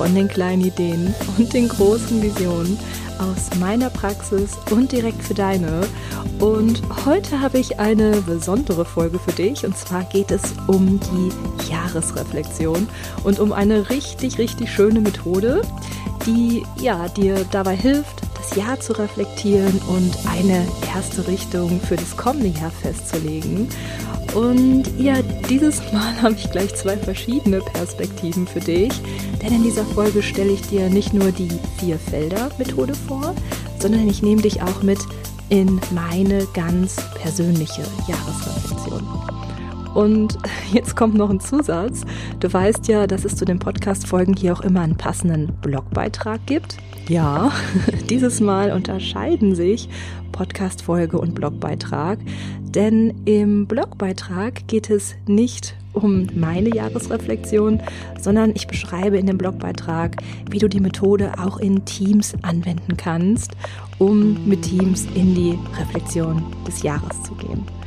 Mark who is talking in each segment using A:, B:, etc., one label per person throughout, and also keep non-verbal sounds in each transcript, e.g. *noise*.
A: von den kleinen Ideen und den großen Visionen aus meiner Praxis und direkt für deine. Und heute habe ich eine besondere Folge für dich und zwar geht es um die Jahresreflexion und um eine richtig, richtig schöne Methode, die ja dir dabei hilft, das Jahr zu reflektieren und eine erste Richtung für das kommende Jahr festzulegen. Und ja, dieses Mal *laughs* habe ich gleich zwei verschiedene Perspektiven für dich, denn in dieser Folge stelle ich dir nicht nur die Vier-Felder-Methode vor, sondern ich nehme dich auch mit in meine ganz persönliche Jahresreflexion. Und *laughs* jetzt kommt noch ein Zusatz. Du weißt ja, dass es zu den Podcast-Folgen hier auch immer einen passenden Blogbeitrag gibt. Ja, *laughs* dieses Mal unterscheiden sich Podcast-Folge und Blogbeitrag, denn im Blogbeitrag geht es nicht um meine Jahresreflexion, sondern ich beschreibe in dem Blogbeitrag, wie du die Methode auch in Teams anwenden kannst, um mit Teams in die Reflexion des Jahres zu gehen.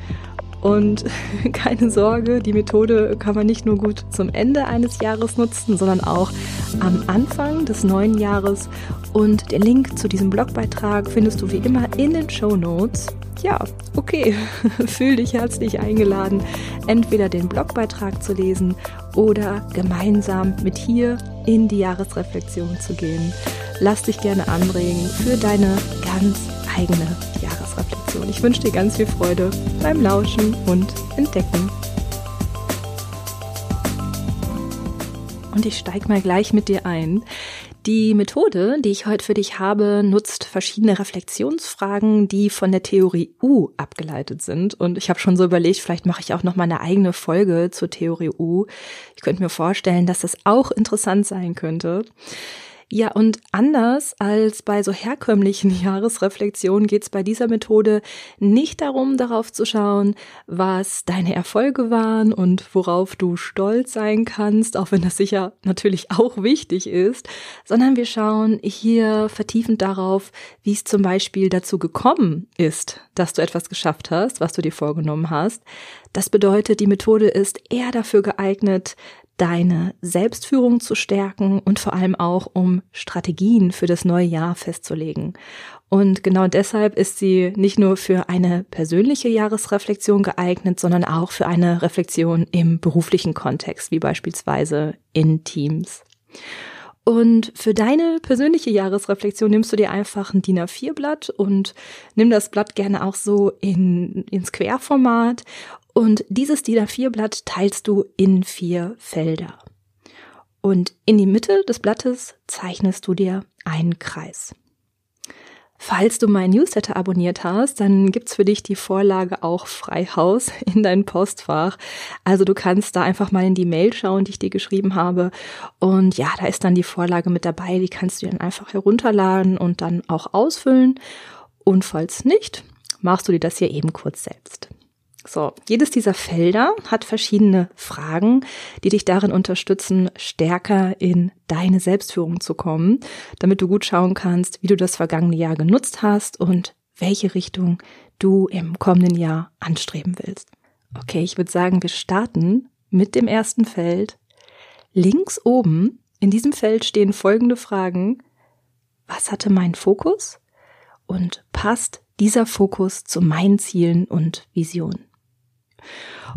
A: Und *laughs* keine Sorge, die Methode kann man nicht nur gut zum Ende eines Jahres nutzen, sondern auch am Anfang des neuen Jahres. Und den Link zu diesem Blogbeitrag findest du wie immer in den Show Notes. Ja, okay, *laughs* fühl dich herzlich eingeladen, entweder den Blogbeitrag zu lesen oder gemeinsam mit hier in die Jahresreflexion zu gehen. Lass dich gerne anregen für deine ganz eigene Jahresreflexion. Ich wünsche dir ganz viel Freude beim Lauschen und Entdecken. Und ich steige mal gleich mit dir ein. Die Methode, die ich heute für dich habe, nutzt verschiedene Reflexionsfragen, die von der Theorie U abgeleitet sind. Und ich habe schon so überlegt, vielleicht mache ich auch noch mal eine eigene Folge zur Theorie U. Ich könnte mir vorstellen, dass das auch interessant sein könnte. Ja, und anders als bei so herkömmlichen *laughs* Jahresreflexionen geht es bei dieser Methode nicht darum, darauf zu schauen, was deine Erfolge waren und worauf du stolz sein kannst, auch wenn das sicher natürlich auch wichtig ist, sondern wir schauen hier vertiefend darauf, wie es zum Beispiel dazu gekommen ist, dass du etwas geschafft hast, was du dir vorgenommen hast. Das bedeutet, die Methode ist eher dafür geeignet, deine Selbstführung zu stärken und vor allem auch um Strategien für das neue Jahr festzulegen. Und genau deshalb ist sie nicht nur für eine persönliche Jahresreflexion geeignet, sondern auch für eine Reflexion im beruflichen Kontext, wie beispielsweise in Teams. Und für deine persönliche Jahresreflexion nimmst du dir einfach ein DIN A4-Blatt und nimm das Blatt gerne auch so in, ins Querformat und dieses DIN A4-Blatt teilst du in vier Felder. Und in die Mitte des Blattes zeichnest du dir einen Kreis. Falls du mein Newsletter abonniert hast, dann gibt's für dich die Vorlage auch frei Haus *laughs* in dein Postfach. Also du kannst da einfach mal in die Mail schauen, die ich dir geschrieben habe. Und ja, da ist dann die Vorlage mit dabei. Die kannst du dann einfach herunterladen und dann auch ausfüllen. Und falls nicht, machst du dir das hier eben kurz selbst. So, jedes dieser Felder hat verschiedene Fragen, die dich darin unterstützen, stärker in deine Selbstführung zu kommen, damit du gut schauen kannst, wie du das vergangene Jahr genutzt hast und welche Richtung du im kommenden Jahr anstreben willst. Okay, ich würde sagen, wir starten mit dem ersten Feld. Links oben in diesem Feld stehen folgende Fragen. Was hatte mein Fokus? Und passt dieser Fokus zu meinen Zielen und Visionen?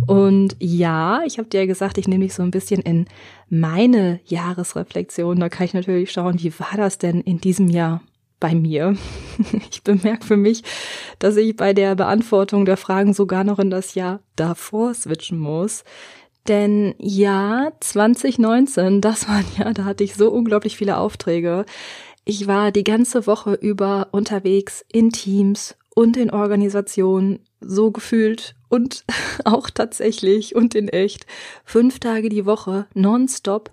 A: Und ja, ich habe dir ja gesagt, ich nehme dich so ein bisschen in meine Jahresreflexion. Da kann ich natürlich schauen, wie war das denn in diesem Jahr bei mir? *laughs* Ich bemerke für mich, dass ich bei der Beantwortung der Fragen sogar noch in das Jahr davor switchen muss. Denn ja, 2019, das war ein Jahr, da hatte ich so unglaublich viele Aufträge. Ich war die ganze Woche über unterwegs in Teams und in Organisationen, so gefühlt und *laughs* auch tatsächlich und in echt fünf Tage die Woche nonstop.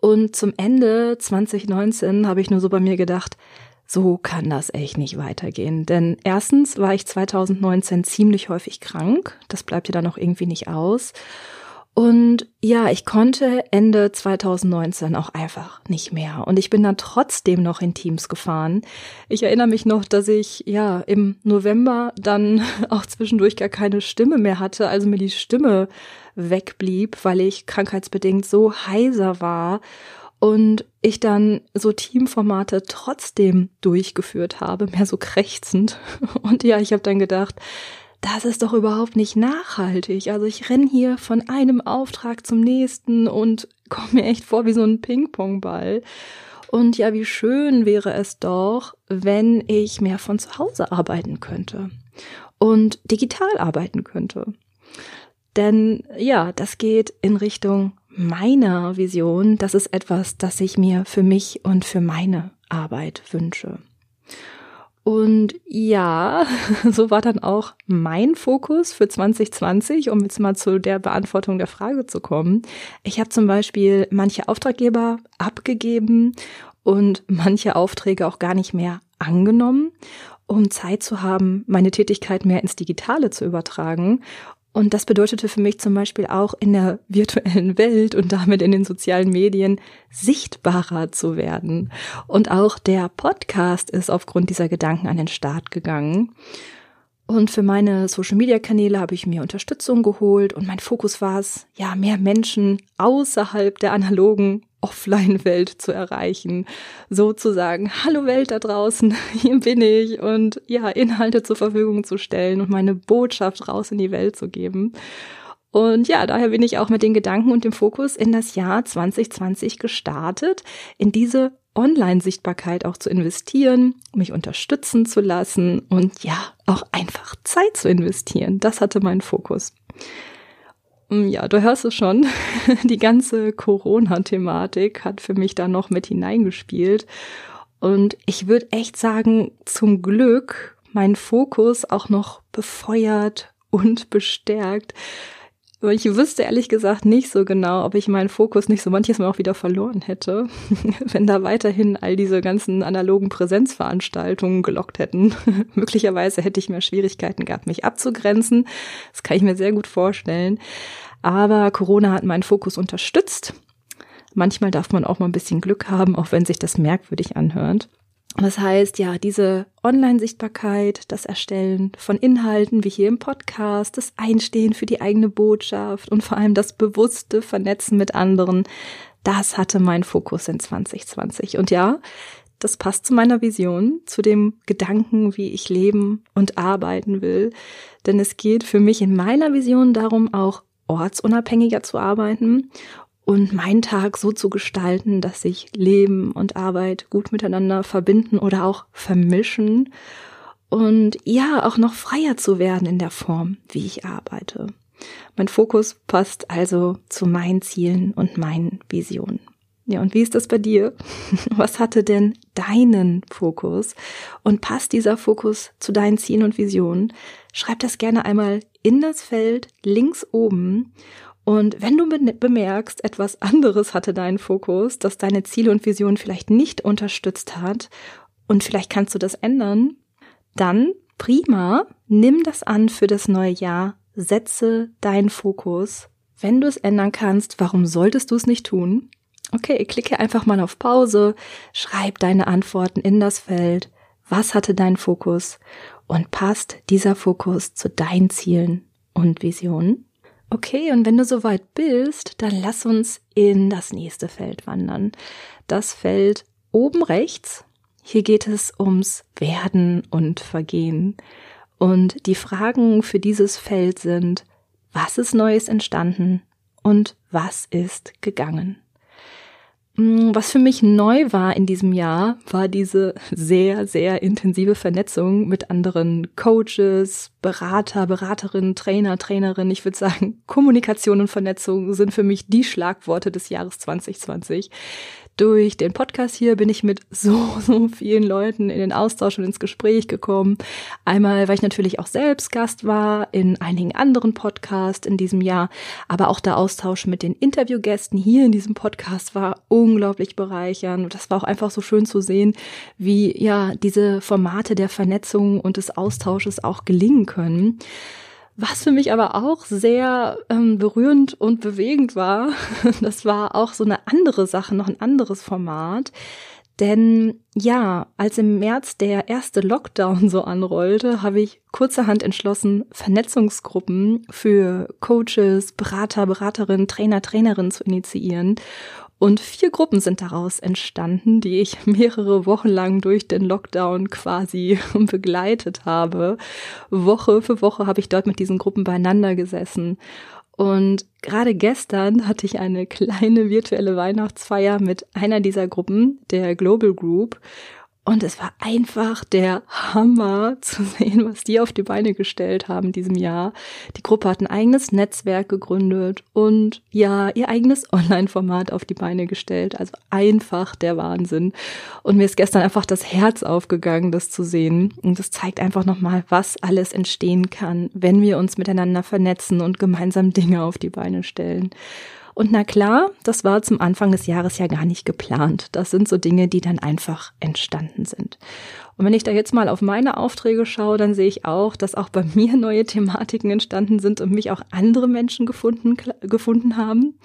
A: Und zum Ende 2019 habe ich nur so bei mir gedacht, so kann das echt nicht weitergehen. Denn erstens war ich 2019 ziemlich häufig krank. Das bleibt ja dann auch irgendwie nicht aus. Und ja, ich konnte Ende 2019 auch einfach nicht mehr. Und ich bin dann trotzdem noch in Teams gefahren. Ich erinnere mich noch, dass ich ja im November dann *laughs* auch zwischendurch gar keine Stimme mehr hatte, also mir die Stimme wegblieb, weil ich krankheitsbedingt so heiser war und ich dann so Teamformate trotzdem durchgeführt habe, mehr so krächzend. *laughs* Und ja, ich habe dann gedacht, das ist doch überhaupt nicht nachhaltig. Also ich renn hier von einem Auftrag zum nächsten und *laughs* komme mir echt vor wie so ein Ping-Pong-Ball. Und ja, wie schön wäre es doch, wenn ich mehr von zu Hause arbeiten könnte und digital arbeiten könnte. Denn ja, das geht in Richtung meiner Vision, das ist etwas, das ich mir für mich und für meine Arbeit wünsche. Und ja, *laughs* so war dann auch mein Fokus für 2020, um jetzt mal zu der Beantwortung der Frage zu kommen. Ich habe zum Beispiel manche Auftraggeber abgegeben und manche Aufträge auch gar nicht mehr angenommen, um Zeit zu haben, meine Tätigkeit mehr ins Digitale zu übertragen und das bedeutete für mich zum Beispiel auch in der virtuellen Welt und damit in den sozialen Medien sichtbarer zu werden. Und auch der Podcast ist aufgrund dieser Gedanken an den Start gegangen. Und für meine Social-Media-Kanäle habe ich mir Unterstützung geholt und mein Fokus war es, ja, mehr Menschen außerhalb der analogen Offline-Welt zu erreichen. Sozusagen, hallo Welt da draußen, *laughs* hier bin ich und ja, Inhalte zur Verfügung zu stellen und meine Botschaft raus in die Welt zu geben. Und ja, daher bin ich auch mit den Gedanken und dem Fokus in das Jahr 2020 gestartet, in diese Online-Sichtbarkeit auch zu investieren, mich unterstützen zu lassen und ja, auch einfach Zeit zu investieren. Das hatte meinen Fokus. Mm, ja, du hörst es schon. *laughs* Die ganze Corona-Thematik hat für mich da noch mit hineingespielt. Und ich würde echt sagen, zum Glück mein Fokus auch noch befeuert und bestärkt, ich wüsste ehrlich gesagt nicht so genau, ob ich meinen Fokus nicht so manches Mal auch wieder verloren hätte, *laughs* wenn da weiterhin all diese ganzen analogen Präsenzveranstaltungen gelockt hätten. *laughs* Möglicherweise hätte ich mehr Schwierigkeiten gehabt, mich abzugrenzen. Das kann ich mir sehr gut vorstellen. Aber Corona hat meinen Fokus unterstützt. Manchmal darf man auch mal ein bisschen Glück haben, auch wenn sich das merkwürdig anhört. Das heißt, ja, diese Online-Sichtbarkeit, das Erstellen von Inhalten wie hier im Podcast, das Einstehen für die eigene Botschaft und vor allem das bewusste Vernetzen mit anderen, das hatte mein Fokus in 2020. Und ja, das passt zu meiner Vision, zu dem Gedanken, wie ich leben und arbeiten will. Denn es geht für mich in meiner Vision darum, auch ortsunabhängiger zu arbeiten und meinen Tag so zu gestalten, dass sich Leben und Arbeit gut miteinander verbinden oder auch vermischen und ja, auch noch freier zu werden in der Form, wie ich arbeite. Mein Fokus passt also zu meinen Zielen und meinen Visionen. Ja, und wie ist das bei dir? *laughs* Was hatte denn deinen Fokus? Und passt dieser Fokus zu deinen Zielen und Visionen? Schreib das gerne einmal in das Feld links oben und wenn du bemerkst, etwas anderes hatte deinen Fokus, das deine Ziele und Visionen vielleicht nicht unterstützt hat und vielleicht kannst du das ändern, dann prima, nimm das an für das neue Jahr, setze deinen Fokus. Wenn du es ändern kannst, warum solltest du es nicht tun? Okay, klicke einfach mal auf Pause, schreib deine Antworten in das Feld. Was hatte dein Fokus? Und passt dieser Fokus zu deinen Zielen und Visionen? Okay, und wenn du soweit bist, dann lass uns in das nächste Feld wandern. Das Feld oben rechts. Hier geht es ums Werden und Vergehen. Und die Fragen für dieses Feld sind, was ist Neues entstanden und was ist gegangen? Mm, was für mich neu war in diesem Jahr, war diese sehr, sehr intensive Vernetzung mit anderen Coaches, Berater, Beraterinnen, Trainer, Trainerinnen. Ich würde sagen, Kommunikation und Vernetzung sind für mich die Schlagworte des Jahres 2020. durch den Podcast hier bin ich mit so, *laughs* so vielen Leuten in den Austausch und ins Gespräch gekommen. Einmal, weil ich natürlich auch selbst Gast war in einigen anderen Podcasts in diesem Jahr, aber auch der Austausch mit den Interviewgästen hier in diesem Podcast war unglaublich bereichernd. Und das war auch einfach so schön zu sehen, wie ja diese Formate der Vernetzung und des Austausches auch gelingen können. Was für mich aber auch sehr ähm, berührend und bewegend war, *laughs* das war auch so eine andere Sache, noch ein anderes Format. Denn ja, als im März der erste Lockdown so anrollte, habe ich kurzerhand entschlossen, Vernetzungsgruppen für Coaches, Berater, Beraterinnen, Trainer, Trainerinnen zu initiieren. Und vier Gruppen sind daraus entstanden, die ich mehrere Wochen lang durch den Lockdown quasi *laughs* begleitet habe. Woche für Woche habe ich dort mit diesen Gruppen beieinander gesessen. Und gerade gestern hatte ich eine *laughs* kleine virtuelle Weihnachtsfeier mit einer dieser Gruppen, der Global Group. Und es war einfach der Hammer zu *laughs* sehen, was die auf die Beine gestellt haben in diesem Jahr. Die Gruppe hat ein eigenes Netzwerk gegründet und ja, ihr eigenes *laughs* Online-Format auf die Beine gestellt. Also einfach der Wahnsinn. Und mir ist gestern einfach das Herz aufgegangen, das zu sehen. Und das zeigt einfach nochmal, was alles entstehen kann, wenn wir uns miteinander vernetzen und gemeinsam Dinge auf die Beine stellen. Und na klar, das war zum Anfang des Jahres ja gar nicht geplant. Das sind so Dinge, die dann einfach entstanden sind. Und wenn ich da jetzt mal auf meine Aufträge schaue, dann sehe ich auch, dass auch bei *laughs* mir neue Thematiken entstanden sind und mich auch andere Menschen gefunden, gefunden haben.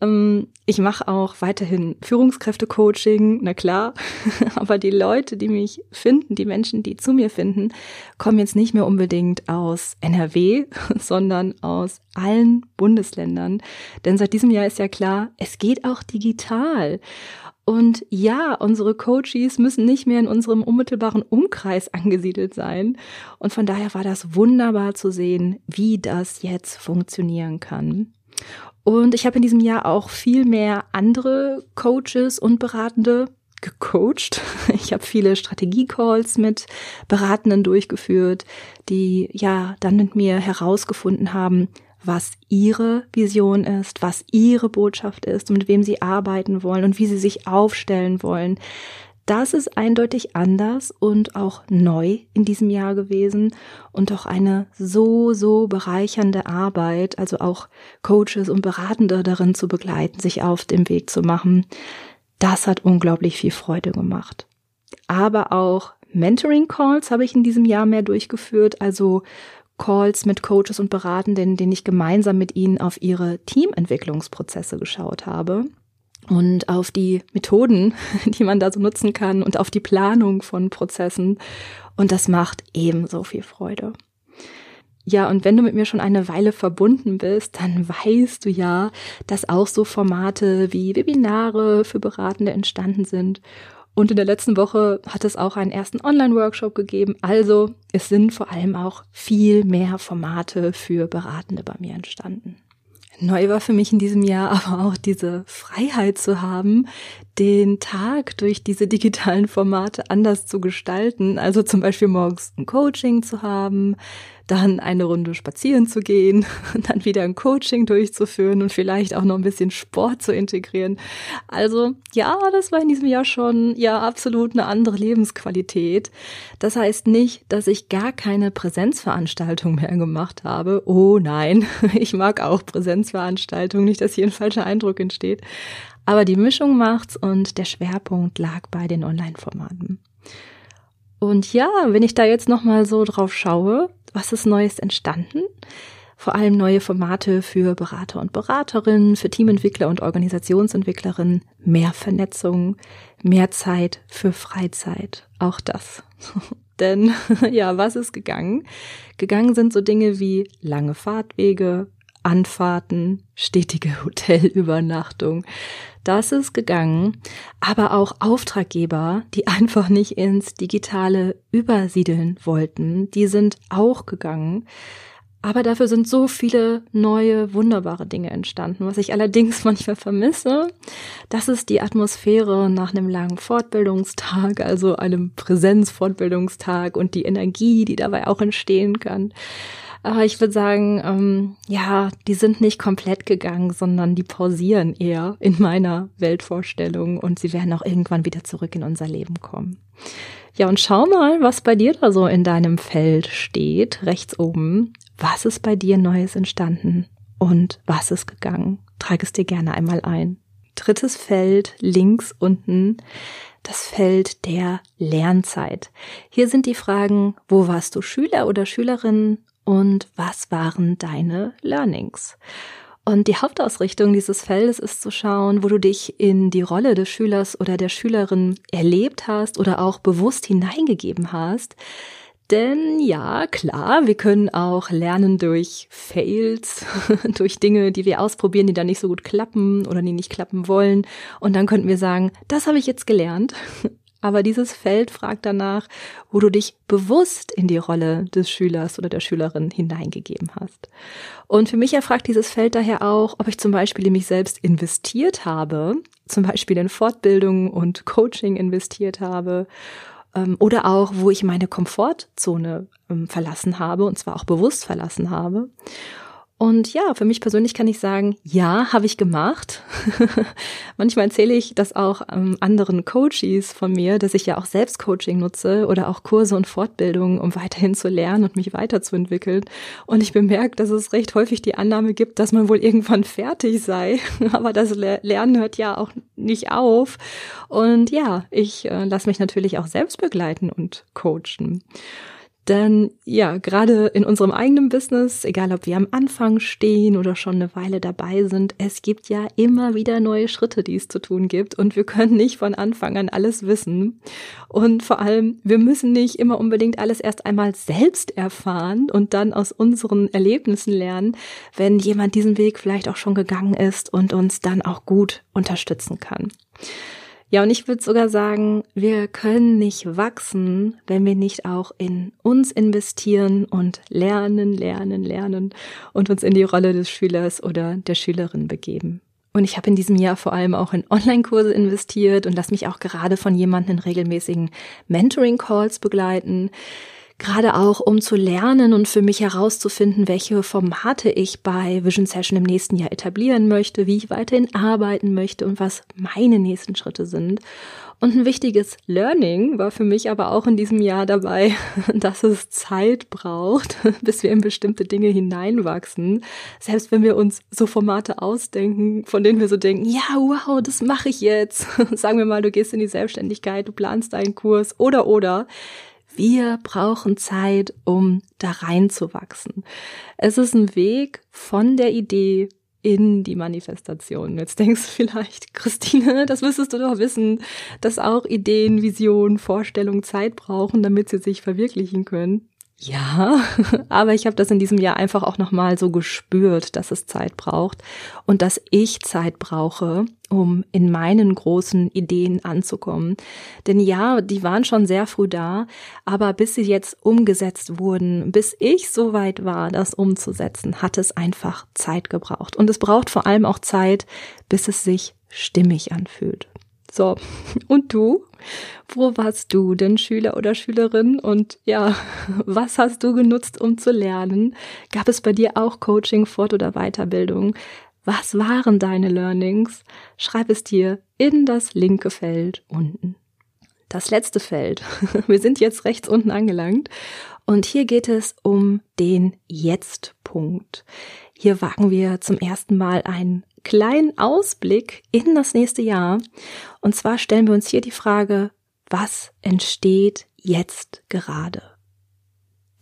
A: Ähm, ich mache auch weiterhin Führungskräfte-Coaching, na klar. *laughs* Aber die Leute, die mich finden, die Menschen, die zu mir finden, kommen jetzt nicht mehr unbedingt aus NRW, *laughs* sondern aus allen Bundesländern. Denn seit diesem Jahr ist ja klar, es geht auch digital. Und ja, unsere Coaches müssen nicht mehr in unserem unmittelbaren Umkreis *laughs* angesiedelt sein. Und von daher war das wunderbar zu sehen, wie das jetzt funktionieren kann. Und ich habe in diesem Jahr auch viel mehr andere Coaches und Beratende gecoacht. *laughs* Ich habe viele Strategie-Calls mit Beratenden durchgeführt, die ja dann mit mir herausgefunden haben, was ihre Vision ist, was ihre Botschaft ist und mit wem sie arbeiten wollen und wie sie sich aufstellen wollen. Das ist eindeutig anders und auch neu in diesem Jahr gewesen und auch eine so, so bereichernde Arbeit, also auch Coaches und Beratende darin zu begleiten, sich auf dem Weg zu machen. Das hat unglaublich viel Freude gemacht. Aber auch Mentoring Calls habe ich in diesem Jahr mehr durchgeführt, also Calls mit Coaches und Beratenden, denen ich gemeinsam mit ihnen auf ihre Teamentwicklungsprozesse geschaut habe und auf die Methoden, *laughs* die man da so nutzen kann und auf die Planung von Prozessen. Und das macht ebenso viel Freude. Ja, und wenn du mit mir schon eine Weile verbunden bist, dann weißt du ja, dass auch so Formate wie Webinare für Beratende entstanden sind. Und in der letzten Woche hat es auch einen ersten Online-Workshop gegeben. Also es sind vor allem auch viel mehr Formate für Beratende bei mir entstanden. Neu war für mich in diesem Jahr *laughs* aber auch diese Freiheit zu haben, den Tag durch diese digitalen Formate anders zu gestalten. Also zum Beispiel morgens ein Coaching zu haben, dann eine Runde spazieren zu gehen, *laughs* dann wieder ein Coaching durchzuführen und vielleicht auch noch ein bisschen Sport zu integrieren. Also ja, das war in diesem Jahr schon ja absolut eine andere Lebensqualität. Das heißt nicht, dass ich gar keine Präsenzveranstaltung mehr gemacht habe. Oh nein, *laughs* ich mag auch Präsenzveranstaltungen, nicht, dass hier ein falscher Eindruck entsteht. Aber die Mischung macht's und der Schwerpunkt lag bei den Online-Formaten. Und ja, wenn ich da jetzt nochmal so drauf schaue, was ist Neues entstanden? Vor allem neue Formate für Berater und Beraterinnen, für Teamentwickler und Organisationsentwicklerinnen, mehr Vernetzung, mehr Zeit für Freizeit. Auch das. *laughs* Denn *laughs* ja, was ist gegangen? Gegangen sind so Dinge wie lange Fahrtwege, Anfahrten, stetige Hotelübernachtung. Das ist gegangen, aber auch Auftraggeber, die einfach nicht ins Digitale übersiedeln wollten, die sind auch gegangen. Aber dafür sind so viele neue, wunderbare Dinge entstanden. Was ich allerdings *laughs* manchmal vermisse, das ist die Atmosphäre nach einem langen Fortbildungstag, also einem Präsenzfortbildungstag und die Energie, die dabei auch entstehen kann. Aber ich würde sagen, ähm, ja, die sind nicht komplett gegangen, sondern die pausieren eher in meiner Weltvorstellung und sie werden auch irgendwann wieder zurück in unser Leben kommen. Ja, und schau mal, was bei dir da so in deinem Feld steht, rechts oben. Was ist bei dir Neues entstanden und was ist gegangen? Trag es dir gerne einmal ein. Drittes Feld links unten das Feld der Lernzeit. Hier sind die Fragen, wo warst du Schüler oder Schülerin und was waren deine Learnings? Und die Hauptausrichtung dieses Feldes ist zu schauen, wo du dich in die Rolle des Schülers oder der Schülerin erlebt hast oder auch bewusst hineingegeben hast. Denn ja, klar, wir können auch lernen durch Fails, *laughs* durch Dinge, die wir ausprobieren, die dann nicht so gut klappen oder die nicht klappen wollen. Und dann könnten wir sagen, das habe ich jetzt gelernt. Aber dieses Feld fragt danach, wo du dich bewusst in die Rolle des Schülers oder der Schülerin hineingegeben hast. Und für mich erfragt dieses Feld daher auch, ob ich zum Beispiel in mich selbst investiert habe, zum Beispiel in Fortbildung und Coaching investiert habe ähm, oder auch, wo ich meine Komfortzone ähm, verlassen habe und zwar auch bewusst verlassen habe. Und ja, für mich persönlich kann ich sagen, ja, habe ich gemacht. *laughs* Manchmal erzähle ich das auch ähm, anderen Coaches von mir, dass ich ja auch selbst Coaching nutze oder auch Kurse und Fortbildungen, um weiterhin zu lernen und mich weiterzuentwickeln. Und ich bemerke, dass es recht häufig die Annahme gibt, dass man wohl irgendwann fertig sei. *laughs* Aber das Lernen hört ja auch nicht auf. Und ja, ich äh, lasse mich natürlich auch selbst begleiten und coachen. Denn ja, gerade in unserem eigenen Business, egal ob wir am Anfang stehen oder schon eine Weile dabei sind, es gibt ja immer wieder neue Schritte, die es zu tun gibt und wir können nicht von Anfang an alles wissen. Und vor allem, wir müssen nicht immer unbedingt alles erst einmal selbst erfahren und dann aus unseren Erlebnissen lernen, wenn jemand diesen Weg vielleicht auch schon gegangen ist und uns dann auch gut unterstützen kann. Ja, und ich würde sogar sagen, wir können nicht wachsen, wenn wir nicht auch in uns investieren und lernen, lernen, lernen und uns in die Rolle des Schülers oder der Schülerin begeben. Und ich habe in diesem Jahr vor allem auch in Online-Kurse investiert und lasse mich auch gerade von jemandem in regelmäßigen Mentoring-Calls begleiten gerade auch um zu lernen und für mich herauszufinden, welche Formate ich bei Vision Session im nächsten Jahr etablieren möchte, wie ich weiterhin arbeiten möchte und was meine nächsten Schritte sind. Und ein wichtiges Learning war für mich aber auch in diesem Jahr dabei, *laughs* dass es Zeit braucht, *laughs* bis wir in bestimmte Dinge hineinwachsen. Selbst wenn wir uns so Formate ausdenken, von denen wir so denken, ja, wow, das mache ich jetzt. *laughs* Sagen wir mal, du gehst in die Selbstständigkeit, du planst deinen Kurs oder oder wir brauchen Zeit, um da reinzuwachsen. Es ist ein Weg von der Idee in die Manifestation. Jetzt denkst du vielleicht, *laughs* Christine, das müsstest du doch wissen, dass auch Ideen, Visionen, Vorstellungen Zeit brauchen, damit sie sich verwirklichen können. Ja, *laughs* aber ich habe das in diesem Jahr einfach auch nochmal so gespürt, dass es Zeit braucht und dass ich Zeit brauche, um in meinen großen Ideen anzukommen. Denn ja, die waren schon sehr früh da, aber bis sie jetzt umgesetzt wurden, bis ich so weit war, das umzusetzen, hat es einfach Zeit gebraucht. Und es braucht vor allem auch Zeit, bis es sich stimmig anfühlt. So, und du? Wo warst du denn Schüler oder Schülerin? Und ja, *laughs* was hast du genutzt, um zu lernen? Gab es bei dir auch Coaching, Fort- oder Weiterbildung? Was waren deine Learnings? Schreib es dir in das linke Feld unten. Das letzte Feld. *laughs* Wir sind jetzt rechts unten angelangt. Und hier geht es um den Jetzt-Punkt. Hier wagen wir zum ersten Mal einen kleinen Ausblick in das nächste Jahr. Und zwar stellen wir uns hier die Frage, was entsteht jetzt gerade?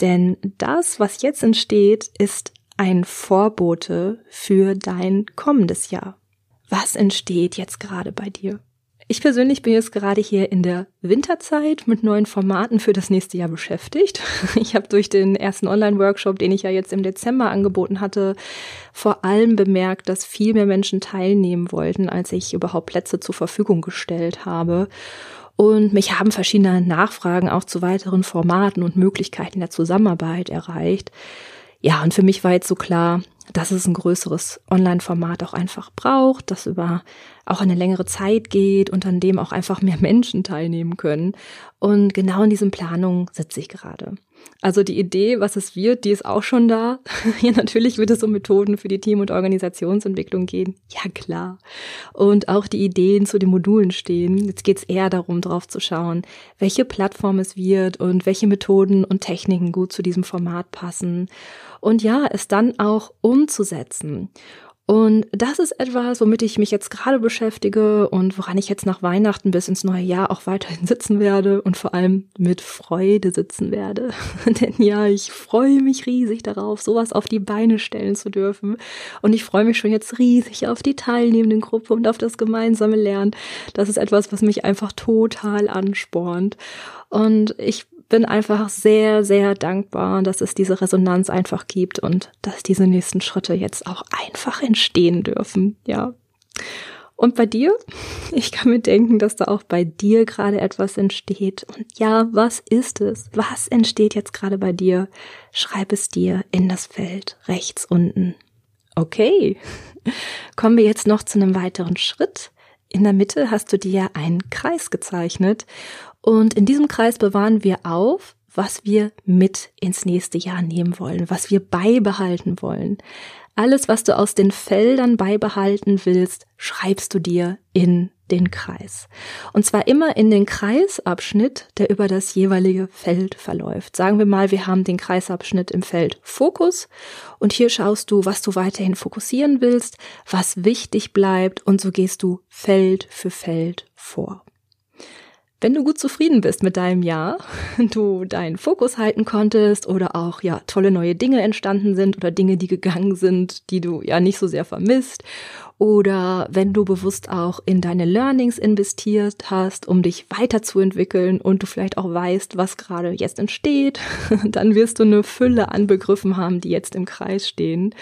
A: Denn das, was jetzt entsteht, ist ein Vorbote für dein kommendes Jahr. Was entsteht jetzt gerade bei dir? Ich persönlich bin jetzt gerade hier in der Winterzeit mit neuen Formaten für das nächste Jahr beschäftigt. *laughs* Ich habe durch den ersten Online-Workshop, den ich ja jetzt im Dezember angeboten hatte, vor allem bemerkt, dass viel mehr Menschen teilnehmen wollten, als ich überhaupt Plätze zur Verfügung gestellt habe. Und mich haben verschiedene Nachfragen auch zu weiteren Formaten und Möglichkeiten der Zusammenarbeit erreicht. Ja, und für mich war jetzt so klar, dass es ein größeres Online-Format auch einfach braucht, das über auch eine längere Zeit geht und an dem auch einfach mehr *laughs* Menschen teilnehmen können. Und genau in diesen Planungen sitze ich gerade. Also die Idee, was es wird, die ist auch schon da. *laughs* ja, natürlich wird es um Methoden für die Team- und Organisationsentwicklung gehen. Ja, klar. Und auch die Ideen zu den Modulen stehen. Jetzt geht es eher darum, drauf zu schauen, welche Plattform es wird und welche Methoden und Techniken gut zu diesem Format passen. Und ja, es dann auch umzusetzen. Und das ist etwas, womit ich mich jetzt gerade beschäftige und woran ich jetzt nach Weihnachten bis ins neue Jahr auch weiterhin *laughs* sitzen werde und vor allem mit Freude sitzen werde. *laughs* Denn ja, ich freue mich riesig darauf, sowas auf die Beine stellen zu dürfen. Und ich freue mich schon jetzt riesig auf die teilnehmenden Gruppe und auf das gemeinsame Lernen. Das ist etwas, was mich einfach total anspornt. Und ich bin einfach sehr, sehr dankbar, dass es diese Resonanz einfach gibt und dass diese nächsten Schritte jetzt auch einfach entstehen dürfen, ja. Und bei dir? *laughs* Ich kann mir denken, dass da auch bei dir gerade etwas entsteht. Und ja, was ist es? Was entsteht jetzt gerade bei dir? Schreib es dir in das Feld rechts unten. Okay. *laughs* Kommen wir jetzt noch zu einem weiteren Schritt. In der Mitte hast du dir einen Kreis gezeichnet und in diesem Kreis bewahren wir auf, was wir mit ins nächste Jahr nehmen wollen, was wir beibehalten wollen. Alles, was du aus den Feldern beibehalten willst, schreibst du dir in den Kreis. Und zwar immer in den Kreisabschnitt, der über das jeweilige Feld verläuft. Sagen wir mal, wir haben den Kreisabschnitt im Feld Fokus und hier schaust du, was du weiterhin fokussieren willst, was wichtig bleibt und so gehst du Feld für Feld vor. Wenn du gut zufrieden bist mit deinem Jahr, *laughs* du deinen Fokus halten konntest oder auch ja tolle neue Dinge entstanden sind oder Dinge, die gegangen sind, die du ja nicht so sehr vermisst oder wenn du bewusst auch in deine Learnings investiert hast, um dich weiterzuentwickeln und du vielleicht auch weißt, was gerade jetzt entsteht, *laughs* dann wirst du eine Fülle an Begriffen haben, die jetzt im Kreis stehen.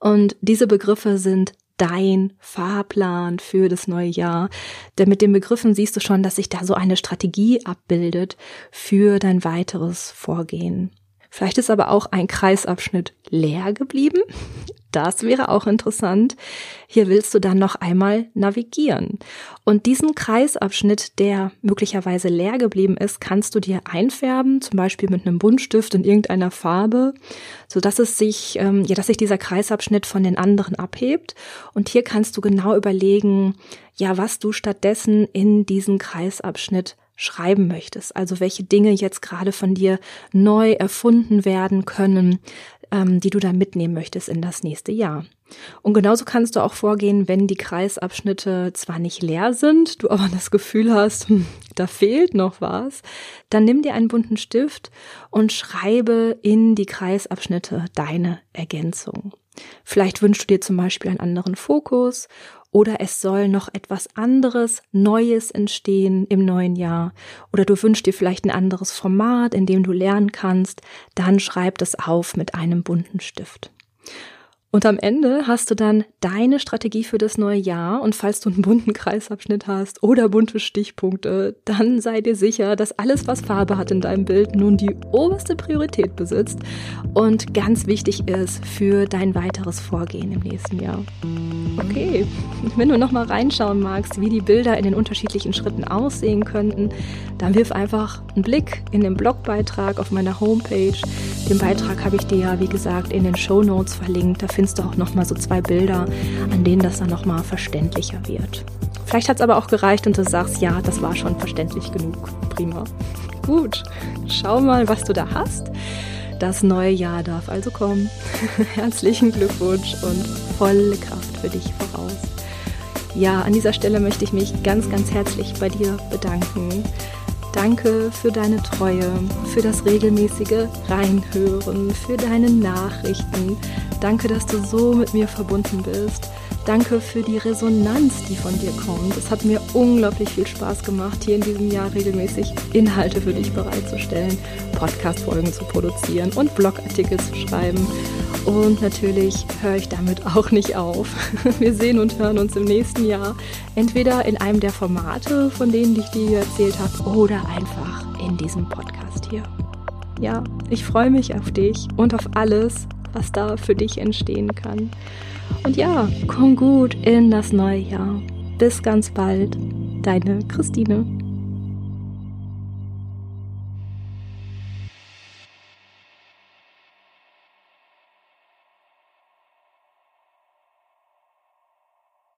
A: Und diese Begriffe sind dein Fahrplan für das neue Jahr. Denn mit den Begriffen siehst du schon, dass sich da so eine Strategie abbildet für dein weiteres Vorgehen. Vielleicht ist aber auch ein Kreisabschnitt leer geblieben. Das wäre auch interessant. Hier willst du dann noch einmal navigieren. Und diesen Kreisabschnitt, der möglicherweise leer geblieben ist, kannst du dir einfärben, zum Beispiel mit einem Buntstift in irgendeiner Farbe, so dass es sich, ähm, ja, dass sich dieser Kreisabschnitt von den anderen abhebt. Und hier kannst du genau überlegen, ja, was du stattdessen in diesen Kreisabschnitt schreiben möchtest. Also welche Dinge jetzt gerade von dir neu erfunden werden können, ähm, die du da mitnehmen möchtest in das nächste Jahr. Und genauso kannst du auch vorgehen, wenn die Kreisabschnitte zwar nicht leer sind, du aber das Gefühl hast, hm, da fehlt noch was, dann nimm dir einen bunten Stift und schreibe in die Kreisabschnitte deine Ergänzung. Vielleicht wünschst du dir zum Beispiel einen anderen Fokus oder es soll noch etwas anderes, Neues entstehen im neuen Jahr oder du wünschst dir vielleicht ein anderes Format, in dem du lernen kannst, dann schreib das auf mit einem bunten Stift. Und am Ende hast du dann deine Strategie für das neue Jahr und falls du einen bunten Kreisabschnitt hast oder bunte Stichpunkte, dann sei dir sicher, dass alles, was Farbe hat in deinem Bild, nun die oberste Priorität besitzt und ganz wichtig ist für dein weiteres Vorgehen im nächsten Jahr. Okay, wenn du nochmal reinschauen magst, wie die Bilder in den unterschiedlichen Schritten aussehen könnten, dann wirf einfach einen Blick in den Blogbeitrag auf meiner Homepage. Den Beitrag habe ich dir ja, wie gesagt, in den Show Notes verlinkt. Da findest du auch nochmal so zwei Bilder, an denen das dann nochmal verständlicher wird. Vielleicht hat es aber auch gereicht und du sagst, ja, das war schon verständlich genug. Prima. Gut, schau mal, was du da hast. Das neue Jahr darf also kommen. *laughs* Herzlichen Glückwunsch und volle Kraft für dich voraus. Ja, an dieser Stelle möchte ich mich ganz, ganz herzlich bei dir bedanken. Danke für deine Treue, für das regelmäßige Reinhören, für deine Nachrichten. Danke, dass du so mit mir verbunden bist. Danke für die Resonanz, die von dir kommt. Es hat mir unglaublich viel Spaß gemacht, hier in diesem Jahr regelmäßig Inhalte für dich bereitzustellen, Podcast-Folgen zu produzieren und Blogartikel zu schreiben. Und natürlich höre ich damit auch nicht auf. *laughs* Wir sehen und hören uns im nächsten Jahr entweder in einem der Formate, von denen ich dir erzählt habe, oder einfach in diesem Podcast hier. Ja, ich freue mich auf dich und auf alles, was da für dich entstehen kann. Und ja, komm gut in das neue Jahr. Bis ganz bald, deine Christine.